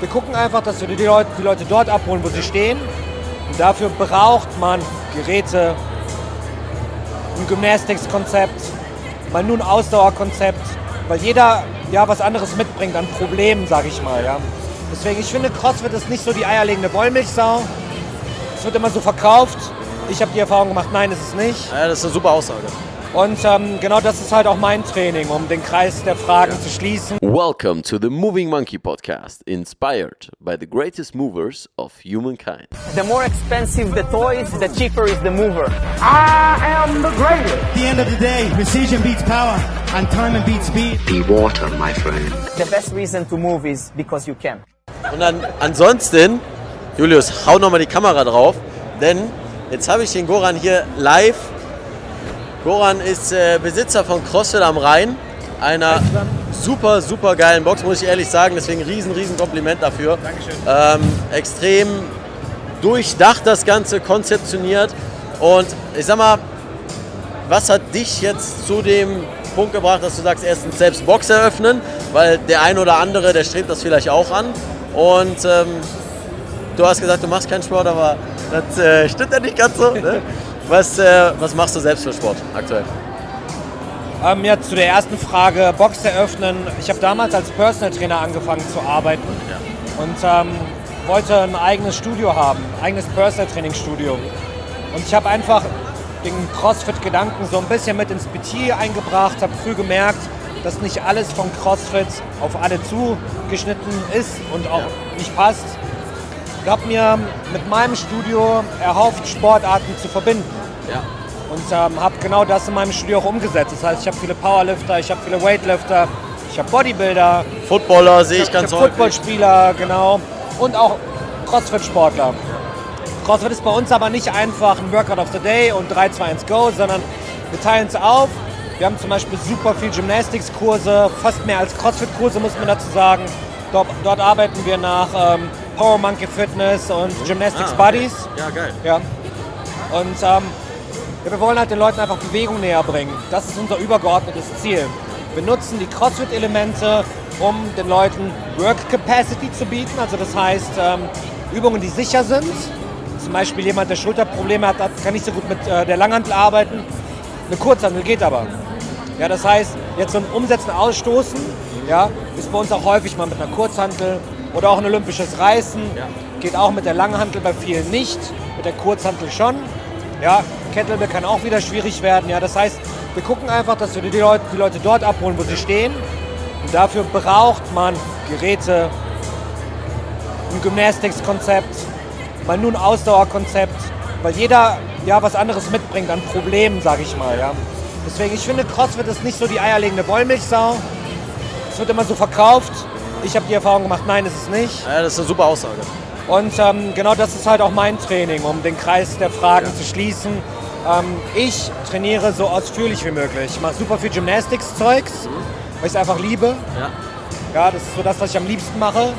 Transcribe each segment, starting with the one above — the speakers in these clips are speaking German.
wir gucken einfach, dass wir die Leute, die Leute dort abholen, wo sie stehen. Und dafür braucht man Geräte, ein Gymnastics-Konzept, mal nur ein Ausdauerkonzept, weil jeder ja was anderes mitbringt an Problemen, sage ich mal. Ja. Deswegen, ich finde, CrossFit ist nicht so die eierlegende Wollmilchsau. Es wird immer so verkauft. Ich habe die Erfahrung gemacht, nein, ist es nicht. Ja, das ist eine super Aussage. Und ähm, genau das ist halt auch mein Training, um den Kreis der Fragen zu schließen. Welcome to the Moving Monkey podcast, inspired by the greatest movers of humankind. The more expensive the toys, the cheaper is the mover. I am the greatest. At the end of the day, precision beats power and time beats speed. Be water, my friend. The best reason to move is because you can. Und dann ansonsten, Julius, hau nochmal die Kamera drauf, denn jetzt habe ich den Goran hier live. Goran ist äh, Besitzer von CrossFit am Rhein, einer super, super geilen Box, muss ich ehrlich sagen. Deswegen riesen, riesen Kompliment dafür. Dankeschön. Ähm, extrem durchdacht das Ganze, konzeptioniert. Und ich sag mal, was hat dich jetzt zu dem Punkt gebracht, dass du sagst, erstens selbst Box eröffnen, weil der ein oder andere, der strebt das vielleicht auch an. Und ähm, du hast gesagt, du machst keinen Sport, aber das äh, stimmt ja nicht ganz so. Ne? Was, äh, was machst du selbst für Sport aktuell? Ähm, ja, zu der ersten Frage, Box eröffnen. Ich habe damals als Personal Trainer angefangen zu arbeiten und ähm, wollte ein eigenes Studio haben, ein eigenes Personal Training Studio. Und ich habe einfach den CrossFit-Gedanken so ein bisschen mit ins PT eingebracht, habe früh gemerkt, dass nicht alles von CrossFit auf alle zugeschnitten ist und auch nicht passt. Ich habe mir mit meinem Studio erhofft, Sportarten zu verbinden. Ja. Und ähm, habe genau das in meinem Studio auch umgesetzt. Das heißt, ich habe viele Powerlifter, ich habe viele Weightlifter, ich habe Bodybuilder, Footballer sehe ich ich ganz habe häufig. Footballspieler, genau. Und auch Crossfit-Sportler. Crossfit ist bei uns aber nicht einfach ein Workout of the Day und 3, 2, 1, Go, sondern wir teilen es auf. Wir haben zum Beispiel super viel Gymnastics-Kurse, fast mehr als Crossfit-Kurse, muss man dazu sagen. Dort, dort arbeiten wir nach ähm, Power Monkey Fitness und Gymnastics Ah, okay. Buddies. Ja, geil. Ja. Und ähm, ja, wir wollen halt den Leuten einfach Bewegung näher bringen. Das ist unser übergeordnetes Ziel. Wir nutzen die CrossFit-Elemente, um den Leuten Work Capacity zu bieten. Also das heißt ähm, Übungen, die sicher sind. Zum Beispiel jemand, der Schulterprobleme hat, kann nicht so gut mit äh, der Langhantel arbeiten. Eine Kurzhantel geht aber. Ja, das heißt, jetzt so ein Umsetzen, Ausstoßen, ja, ist bei uns auch häufig mal mit einer Kurzhantel oder auch ein olympisches Reißen. Geht auch mit der Langhantel bei vielen nicht, mit der Kurzhantel schon. Ja, Kettlebell kann auch wieder schwierig werden. Ja, das heißt, wir gucken einfach, dass wir die Leute, die Leute dort abholen, wo sie stehen. Und dafür braucht man Geräte, ein Gymnastics-Konzept, mal nur ein Ausdauerkonzept, weil jeder ja was anderes mitbringt an Problemen, sage ich mal. Ja. Deswegen, ich finde, CrossFit ist nicht so die eierlegende Wollmilchsau. Es wird immer so verkauft. Ich habe die Erfahrung gemacht, nein, ist es nicht. Ja, das ist eine super Aussage. Und ähm, genau das ist halt auch mein Training, um den Kreis der Fragen zu schließen. Ähm, ich trainiere so ausführlich wie möglich. Ich mache super viel Gymnastics-Zeugs, weil ich es einfach liebe. Ja. Ja, das ist so das, was ich am liebsten mache.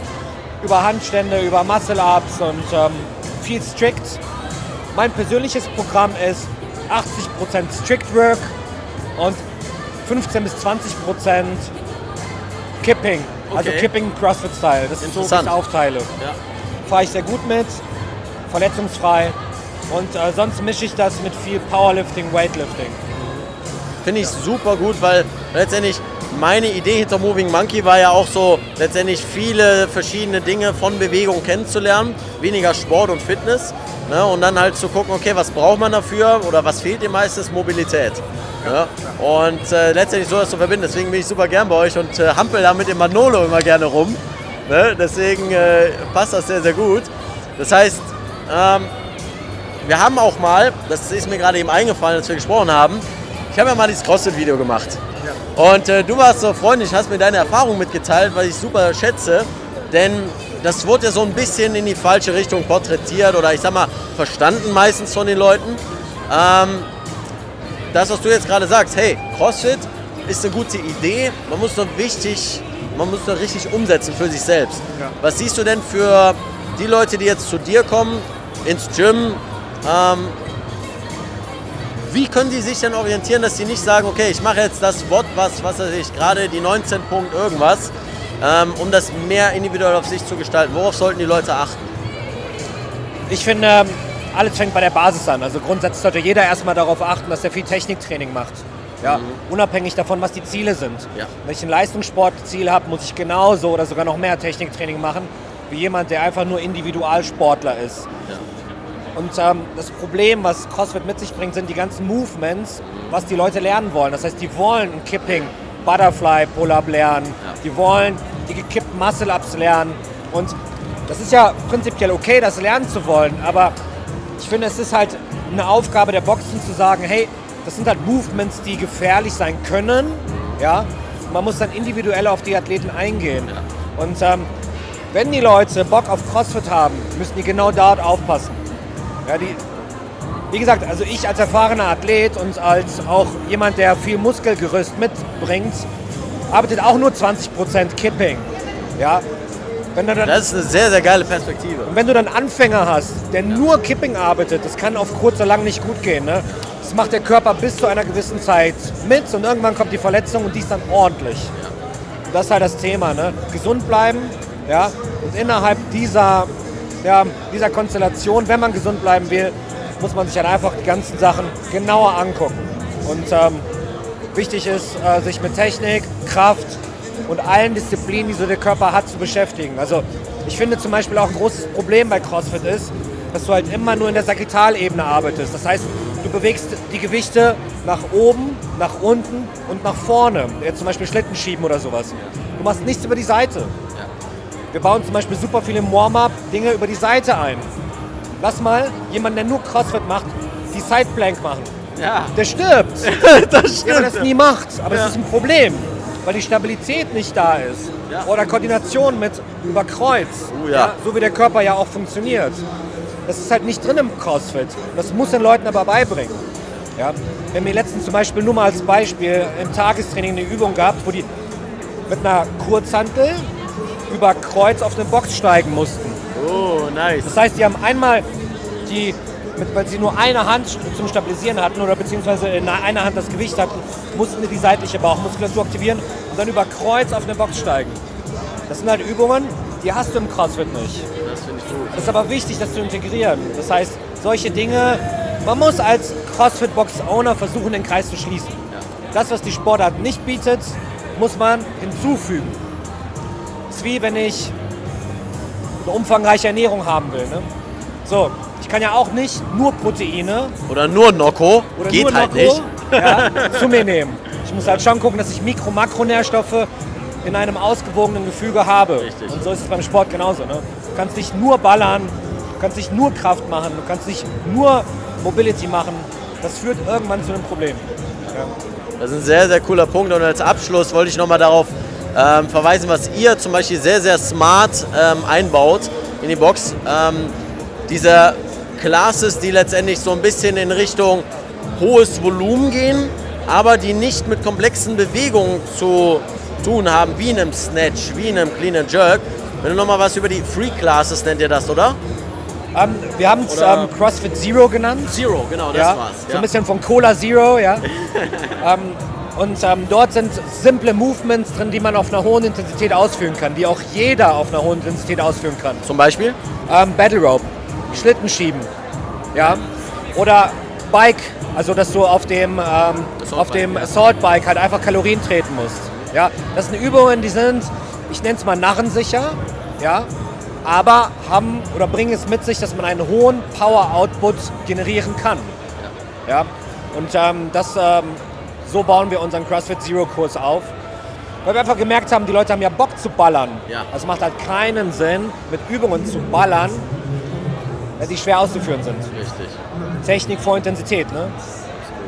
Über Handstände, über Muscle-Ups und ähm, viel strict. Mein persönliches Programm ist 80% Strict Work und 15 bis 20% Kipping. Also Okay. Kipping CrossFit-Style. Das ist so, wie ich aufteile. Ja. Fahre ich sehr gut mit, verletzungsfrei. Und äh, sonst mische ich das mit viel Powerlifting, Weightlifting. Finde ich super gut, weil letztendlich meine Idee hinter Moving Monkey war ja auch so, letztendlich viele verschiedene Dinge von Bewegung kennenzulernen, weniger Sport und Fitness. Ne? Und dann halt zu gucken, okay, was braucht man dafür oder was fehlt dem meistens? Mobilität. Ja? Und äh, letztendlich so das zu verbinden. Deswegen bin ich super gern bei euch und äh, hampel da mit dem Manolo immer gerne rum. Ne? Deswegen äh, passt das sehr, sehr gut. Das heißt, ähm, wir haben auch mal, das ist mir gerade eben eingefallen, als wir gesprochen haben, ich habe ja mal dieses CrossFit-Video gemacht. Und äh, du warst so freundlich, hast mir deine Erfahrung mitgeteilt, was ich super schätze. Denn das wurde ja so ein bisschen in die falsche Richtung porträtiert oder ich sag mal verstanden meistens von den Leuten. Ähm, das, was du jetzt gerade sagst, hey, CrossFit ist eine gute Idee, man muss nur wichtig, man muss nur richtig umsetzen für sich selbst. Was siehst du denn für die Leute, die jetzt zu dir kommen, ins Gym, ähm, wie können die sich denn orientieren, dass sie nicht sagen, okay, ich mache jetzt das Wort, was, was weiß ich, gerade die 19 Punkt irgendwas, ähm, um das mehr individuell auf sich zu gestalten? Worauf sollten die Leute achten? Ich finde, ähm, alles fängt bei der Basis an. Also grundsätzlich sollte jeder erstmal darauf achten, dass er viel Techniktraining macht. Ja, unabhängig davon, was die Ziele sind. Ja. Wenn ich ein Leistungssportziel habe, muss ich genauso oder sogar noch mehr Techniktraining machen, wie jemand, der einfach nur Individualsportler ist. Und ähm, das Problem, was CrossFit mit sich bringt, sind die ganzen Movements, was die Leute lernen wollen. Das heißt, die wollen ein Kipping, Butterfly, Pull-Up lernen. Die wollen die gekippten Muscle-Ups lernen. Und das ist ja prinzipiell okay, das lernen zu wollen. Aber ich finde, es ist halt eine Aufgabe der Boxen zu sagen, hey, das sind halt Movements, die gefährlich sein können. Ja? Man muss dann individuell auf die Athleten eingehen. Und ähm, wenn die Leute Bock auf CrossFit haben, müssen die genau dort aufpassen. Ja, die, wie gesagt, also ich als erfahrener Athlet und als auch jemand, der viel Muskelgerüst mitbringt, arbeitet auch nur 20% Kipping. Ja? Wenn du dann, Das ist eine sehr, sehr geile Perspektive. und wenn du dann Anfänger hast, der nur Kipping arbeitet, das kann auf kurz oder lang nicht gut gehen. Ne? Das macht der Körper bis zu einer gewissen Zeit mit und irgendwann kommt die Verletzung und die ist dann ordentlich. Und das ist halt das Thema. Ne? Gesund bleiben ja? und innerhalb dieser, ja, dieser Konstellation, wenn man gesund bleiben will, muss man sich halt einfach die ganzen Sachen genauer angucken. Und ähm, wichtig ist, äh, sich mit Technik, Kraft und allen Disziplinen, die so der Körper hat, zu beschäftigen. Also ich finde zum Beispiel auch ein großes Problem bei CrossFit ist, dass du halt immer nur in der Sagittalebene arbeitest. Das heißt, du bewegst die Gewichte nach oben, nach unten und nach vorne. Jetzt zum Beispiel Schlitten schieben oder sowas. Du machst nichts über die Seite. Wir bauen zum Beispiel super viel im Warm-up Dinge über die Seite ein. Lass mal jemanden, der nur CrossFit macht, die Sideplank machen. Ja, Der stirbt. das Ja, aber das nie macht. Aber es ist ein Problem, weil die Stabilität nicht da ist. Ja. Oder Koordination mit über Kreuz. Oh ja. so wie der Körper ja auch funktioniert. Das ist halt nicht drin im CrossFit. Das muss den Leuten aber beibringen. Ja. Wir haben hier letztens zum Beispiel nur mal als Beispiel im Tagestraining eine Übung gehabt, wo die mit einer Kurzhantel über Kreuz auf eine Box steigen mussten. Oh, nice. Das heißt, die haben einmal die, weil sie nur eine Hand zum Stabilisieren hatten oder beziehungsweise in einer Hand das Gewicht hatten, mussten die die seitliche Bauchmuskulatur aktivieren und dann über Kreuz auf eine Box steigen. Das sind halt Übungen, die hast du im CrossFit nicht. Das finde ich gut. Es ist aber wichtig, das zu integrieren. Das heißt, solche Dinge, man muss als CrossFit-Box-Owner versuchen, den Kreis zu schließen. Das, was die Sportart nicht bietet, muss man hinzufügen. Ist wie wenn ich eine umfangreiche Ernährung haben will. Ne? So, ich kann ja auch nicht nur Proteine Oder nur Nocco. oder Geht nur halt Nocco, nicht. Ja, zu mir nehmen. Ich muss halt schon gucken, dass ich Mikro-, Makronährstoffe in einem ausgewogenen Gefüge habe. Richtig. Und so ist es beim Sport genauso. Ne? Du kannst nicht nur ballern, du kannst nicht nur Kraft machen, du kannst nicht nur Mobility machen. Das führt irgendwann zu einem Problem. Das ist ein sehr, sehr cooler Punkt. Und als Abschluss wollte ich nochmal darauf ähm, verweisen, was ihr zum Beispiel sehr, sehr smart ähm, einbaut in die Box. Ähm, diese Classes, die letztendlich so ein bisschen in Richtung hohes Volumen gehen, aber die nicht mit komplexen Bewegungen zu tun haben, wie in einem Snatch, wie in einem Clean and Jerk. Wenn du nochmal was über die Free Classes nennt ihr das, oder? Ähm, wir haben es Oder- ähm, CrossFit Zero genannt. Zero, genau, das ja, war's. So ein bisschen von Cola Zero, ja. ähm, und ähm, dort sind simple Movements drin, die man auf einer hohen Intensität ausführen kann, die auch jeder auf einer hohen Intensität ausführen kann. Zum Beispiel? Ähm, Battle Rope, Schlitten schieben, ja. Oder Bike, also dass du auf dem, ähm, Assault auf dem Bike, ja. Assault Bike halt einfach Kalorien treten musst. Ja, das sind Übungen, die sind, ich nenne es mal narrensicher, ja, aber haben oder bringen es mit sich, dass man einen hohen Power-Output generieren kann. Ja, und ähm, das, ähm, so bauen wir unseren CrossFit Zero Kurs auf. Weil wir einfach gemerkt haben, die Leute haben ja Bock zu ballern. Ja. Also es macht halt keinen Sinn, mit Übungen zu ballern, äh, die schwer auszuführen sind. Richtig. Technik vor Intensität. Ne?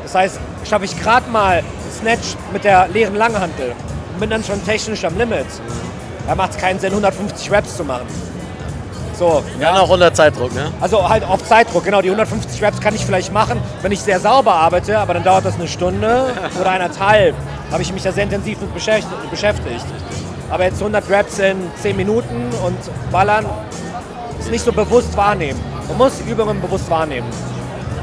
Das heißt, schaffe ich gerade mal einen Snatch mit der leeren Langhantel und bin dann schon technisch am Limit, da macht es keinen Sinn, 150 Reps zu machen. So, Dann auch unter Zeitdruck, ne? also halt auf Zeitdruck, genau. Die 150 Reps kann ich vielleicht machen, wenn ich sehr sauber arbeite, aber dann dauert das eine Stunde oder eineinhalb. Habe ich mich da sehr intensiv mit beschäftigt. Aber jetzt 100 Reps in 10 Minuten und ballern ist nicht so bewusst wahrnehmen. Man muss Übungen bewusst wahrnehmen.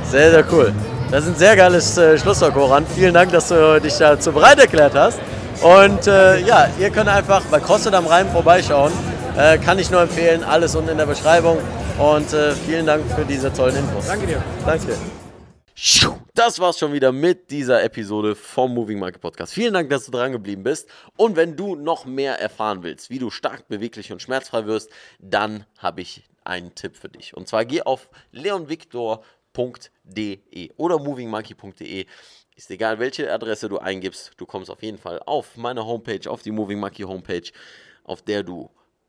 Sehr, sehr cool. Das ist ein sehr geiles äh, Schlusswort, Koran. Vielen Dank, dass du dich dazu bereit erklärt hast. Und äh, ja, ihr könnt einfach bei CrossFit am Rhein vorbeischauen. Äh, kann ich nur empfehlen, alles unten in der Beschreibung. Und äh, vielen Dank für diese tollen Infos. Danke dir. Danke. Das war's schon wieder mit dieser Episode vom Moving Monkey Podcast. Vielen Dank, dass du dran geblieben bist. Und wenn du noch mehr erfahren willst, wie du stark, beweglich und schmerzfrei wirst, dann habe ich einen Tipp für dich. Und zwar geh auf leonvictor.de oder movingmonkey.de. Ist egal, welche Adresse du eingibst, du kommst auf jeden Fall auf meine Homepage, auf die Moving Monkey Homepage, auf der du